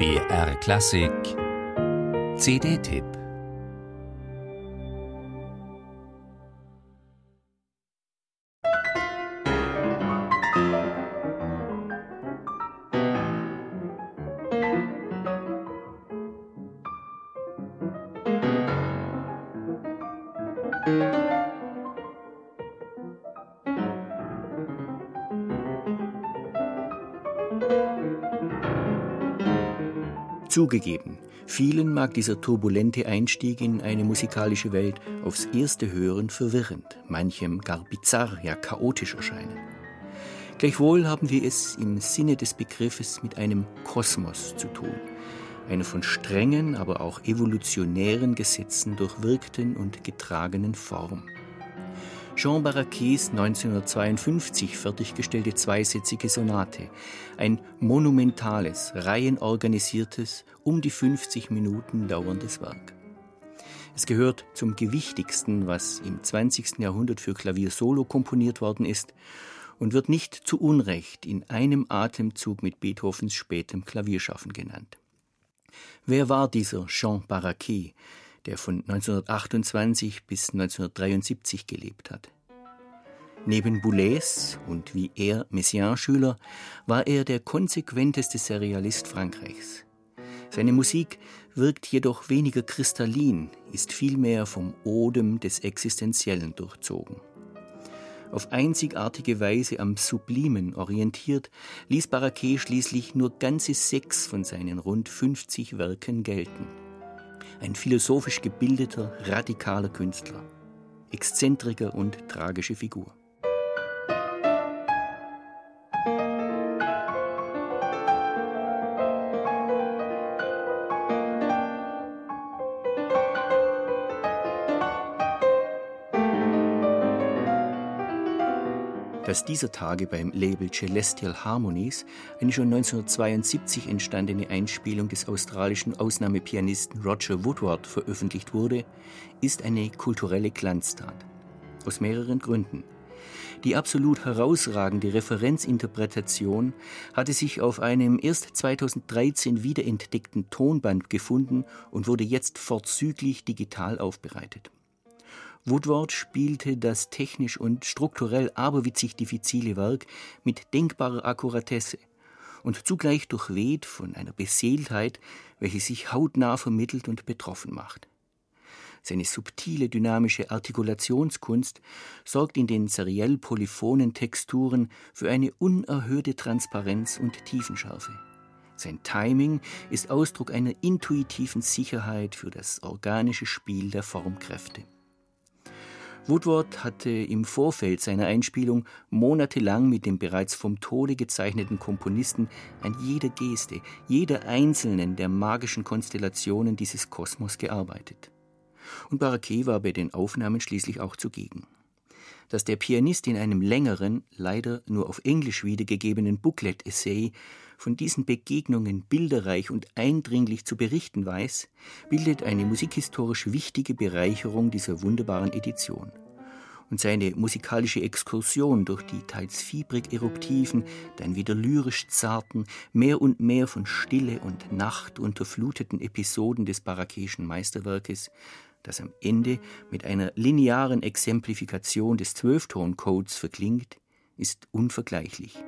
BR Klassik. CD-Tipp Zugegeben, vielen mag dieser turbulente Einstieg in eine musikalische Welt aufs erste Hören verwirrend, manchem gar bizarr, ja chaotisch erscheinen. Gleichwohl haben wir es im Sinne des Begriffes mit einem Kosmos zu tun, einer von strengen, aber auch evolutionären Gesetzen durchwirkten und getragenen Form. Jean Barraquets 1952 fertiggestellte zweisätzige Sonate. Ein monumentales, reihenorganisiertes, um die 50 Minuten dauerndes Werk. Es gehört zum gewichtigsten, was im 20. Jahrhundert für Klavier solo komponiert worden ist und wird nicht zu Unrecht in einem Atemzug mit Beethovens spätem Klavierschaffen genannt. Wer war dieser Jean Barraquet, der von 1928 bis 1973 gelebt hat. Neben Boulez und wie er Messiaen-Schüler war er der konsequenteste Serialist Frankreichs. Seine Musik wirkt jedoch weniger kristallin, ist vielmehr vom Odem des Existenziellen durchzogen. Auf einzigartige Weise am Sublimen orientiert, ließ Barraquet schließlich nur ganze sechs von seinen rund 50 Werken gelten ein philosophisch gebildeter, radikaler Künstler, Exzentriker und tragische Figur. Dass dieser Tage beim Label Celestial Harmonies eine schon 1972 entstandene Einspielung des australischen Ausnahmepianisten Roger Woodward veröffentlicht wurde, ist eine kulturelle Glanztat. Aus mehreren Gründen. Die absolut herausragende Referenzinterpretation hatte sich auf einem erst 2013 wiederentdeckten Tonband gefunden und wurde jetzt vorzüglich digital aufbereitet. Woodward spielte das technisch und strukturell aberwitzig diffizile Werk mit denkbarer Akkuratesse und zugleich durchweht von einer Beseeltheit, welche sich hautnah vermittelt und betroffen macht. Seine subtile dynamische Artikulationskunst sorgt in den seriell polyphonen Texturen für eine unerhörte Transparenz und Tiefenschärfe. Sein Timing ist Ausdruck einer intuitiven Sicherheit für das organische Spiel der Formkräfte. Woodward hatte im Vorfeld seiner Einspielung monatelang mit dem bereits vom Tode gezeichneten Komponisten an jeder Geste, jeder einzelnen der magischen Konstellationen dieses Kosmos gearbeitet. Und Barraquet war bei den Aufnahmen schließlich auch zugegen. Dass der Pianist in einem längeren, leider nur auf Englisch wiedergegebenen Booklet-Essay von diesen Begegnungen bilderreich und eindringlich zu berichten weiß, bildet eine musikhistorisch wichtige Bereicherung dieser wunderbaren Edition. Und seine musikalische Exkursion durch die teils fiebrig eruptiven, dann wieder lyrisch zarten, mehr und mehr von Stille und Nacht unterfluteten Episoden des barakischen Meisterwerkes, das am Ende mit einer linearen Exemplifikation des Zwölftoncodes verklingt, ist unvergleichlich.